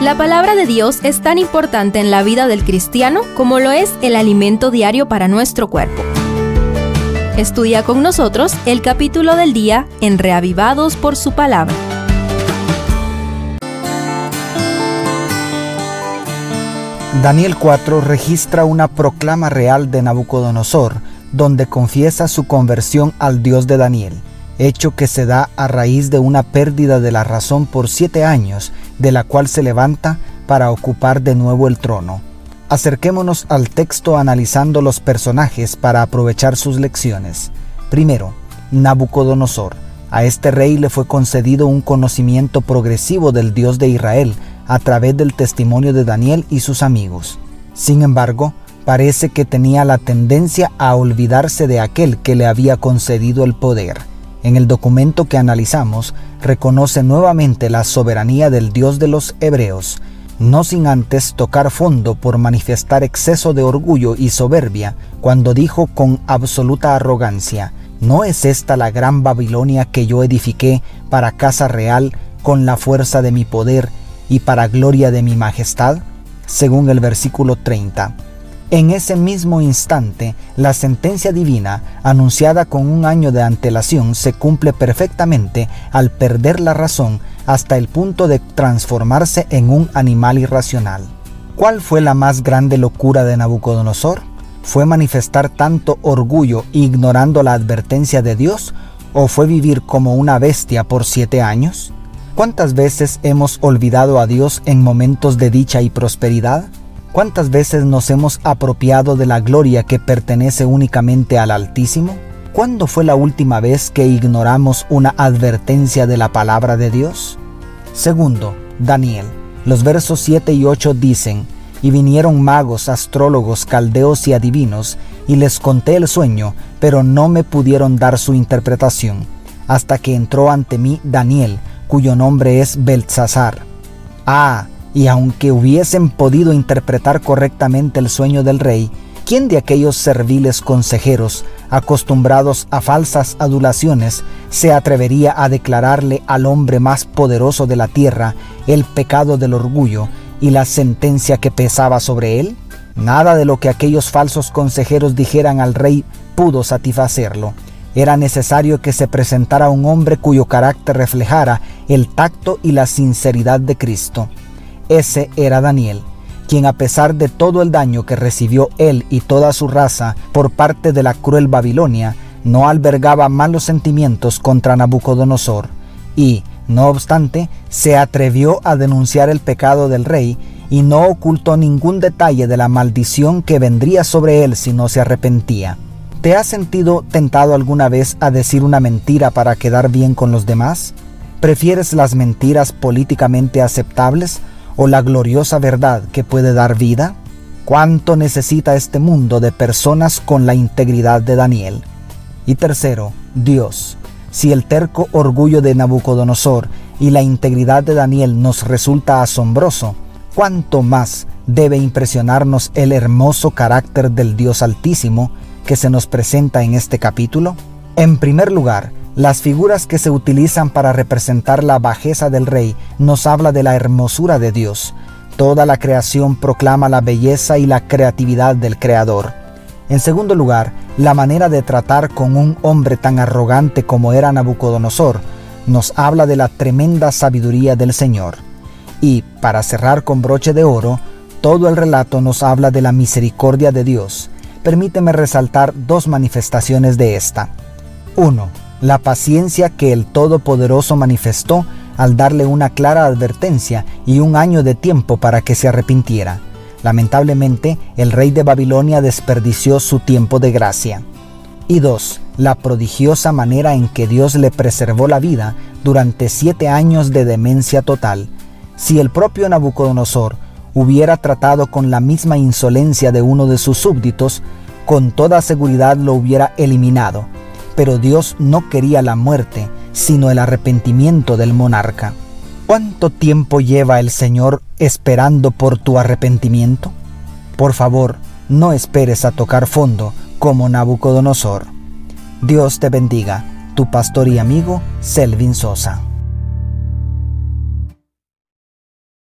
La palabra de Dios es tan importante en la vida del cristiano como lo es el alimento diario para nuestro cuerpo. Estudia con nosotros el capítulo del día en Reavivados por su palabra. Daniel 4 registra una proclama real de Nabucodonosor, donde confiesa su conversión al Dios de Daniel, hecho que se da a raíz de una pérdida de la razón por siete años, de la cual se levanta para ocupar de nuevo el trono. Acerquémonos al texto analizando los personajes para aprovechar sus lecciones. Primero, Nabucodonosor. A este rey le fue concedido un conocimiento progresivo del Dios de Israel, a través del testimonio de Daniel y sus amigos. Sin embargo, parece que tenía la tendencia a olvidarse de aquel que le había concedido el poder. En el documento que analizamos, reconoce nuevamente la soberanía del Dios de los hebreos, no sin antes tocar fondo por manifestar exceso de orgullo y soberbia, cuando dijo con absoluta arrogancia, ¿no es esta la gran Babilonia que yo edifiqué para casa real con la fuerza de mi poder y para gloria de mi majestad, según el versículo 30. En ese mismo instante, la sentencia divina, anunciada con un año de antelación, se cumple perfectamente al perder la razón hasta el punto de transformarse en un animal irracional. ¿Cuál fue la más grande locura de Nabucodonosor? ¿Fue manifestar tanto orgullo ignorando la advertencia de Dios? ¿O fue vivir como una bestia por siete años? ¿Cuántas veces hemos olvidado a Dios en momentos de dicha y prosperidad? ¿Cuántas veces nos hemos apropiado de la gloria que pertenece únicamente al Altísimo? ¿Cuándo fue la última vez que ignoramos una advertencia de la palabra de Dios? Segundo, Daniel. Los versos 7 y 8 dicen, y vinieron magos, astrólogos, caldeos y adivinos, y les conté el sueño, pero no me pudieron dar su interpretación, hasta que entró ante mí Daniel, cuyo nombre es Beltzazar. Ah, y aunque hubiesen podido interpretar correctamente el sueño del rey, ¿quién de aquellos serviles consejeros, acostumbrados a falsas adulaciones, se atrevería a declararle al hombre más poderoso de la tierra el pecado del orgullo y la sentencia que pesaba sobre él? Nada de lo que aquellos falsos consejeros dijeran al rey pudo satisfacerlo. Era necesario que se presentara un hombre cuyo carácter reflejara el tacto y la sinceridad de Cristo. Ese era Daniel, quien a pesar de todo el daño que recibió él y toda su raza por parte de la cruel Babilonia, no albergaba malos sentimientos contra Nabucodonosor, y, no obstante, se atrevió a denunciar el pecado del rey y no ocultó ningún detalle de la maldición que vendría sobre él si no se arrepentía. ¿Te has sentido tentado alguna vez a decir una mentira para quedar bien con los demás? ¿Prefieres las mentiras políticamente aceptables o la gloriosa verdad que puede dar vida? ¿Cuánto necesita este mundo de personas con la integridad de Daniel? Y tercero, Dios. Si el terco orgullo de Nabucodonosor y la integridad de Daniel nos resulta asombroso, ¿cuánto más debe impresionarnos el hermoso carácter del Dios Altísimo que se nos presenta en este capítulo? En primer lugar, las figuras que se utilizan para representar la bajeza del rey nos habla de la hermosura de Dios. Toda la creación proclama la belleza y la creatividad del Creador. En segundo lugar, la manera de tratar con un hombre tan arrogante como era Nabucodonosor nos habla de la tremenda sabiduría del Señor. Y, para cerrar con broche de oro, todo el relato nos habla de la misericordia de Dios, permíteme resaltar dos manifestaciones de esta. 1. La paciencia que el Todopoderoso manifestó al darle una clara advertencia y un año de tiempo para que se arrepintiera. Lamentablemente, el rey de Babilonia desperdició su tiempo de gracia. Y 2. La prodigiosa manera en que Dios le preservó la vida durante siete años de demencia total. Si el propio Nabucodonosor hubiera tratado con la misma insolencia de uno de sus súbditos, con toda seguridad lo hubiera eliminado. Pero Dios no quería la muerte, sino el arrepentimiento del monarca. ¿Cuánto tiempo lleva el Señor esperando por tu arrepentimiento? Por favor, no esperes a tocar fondo como Nabucodonosor. Dios te bendiga, tu pastor y amigo Selvin Sosa.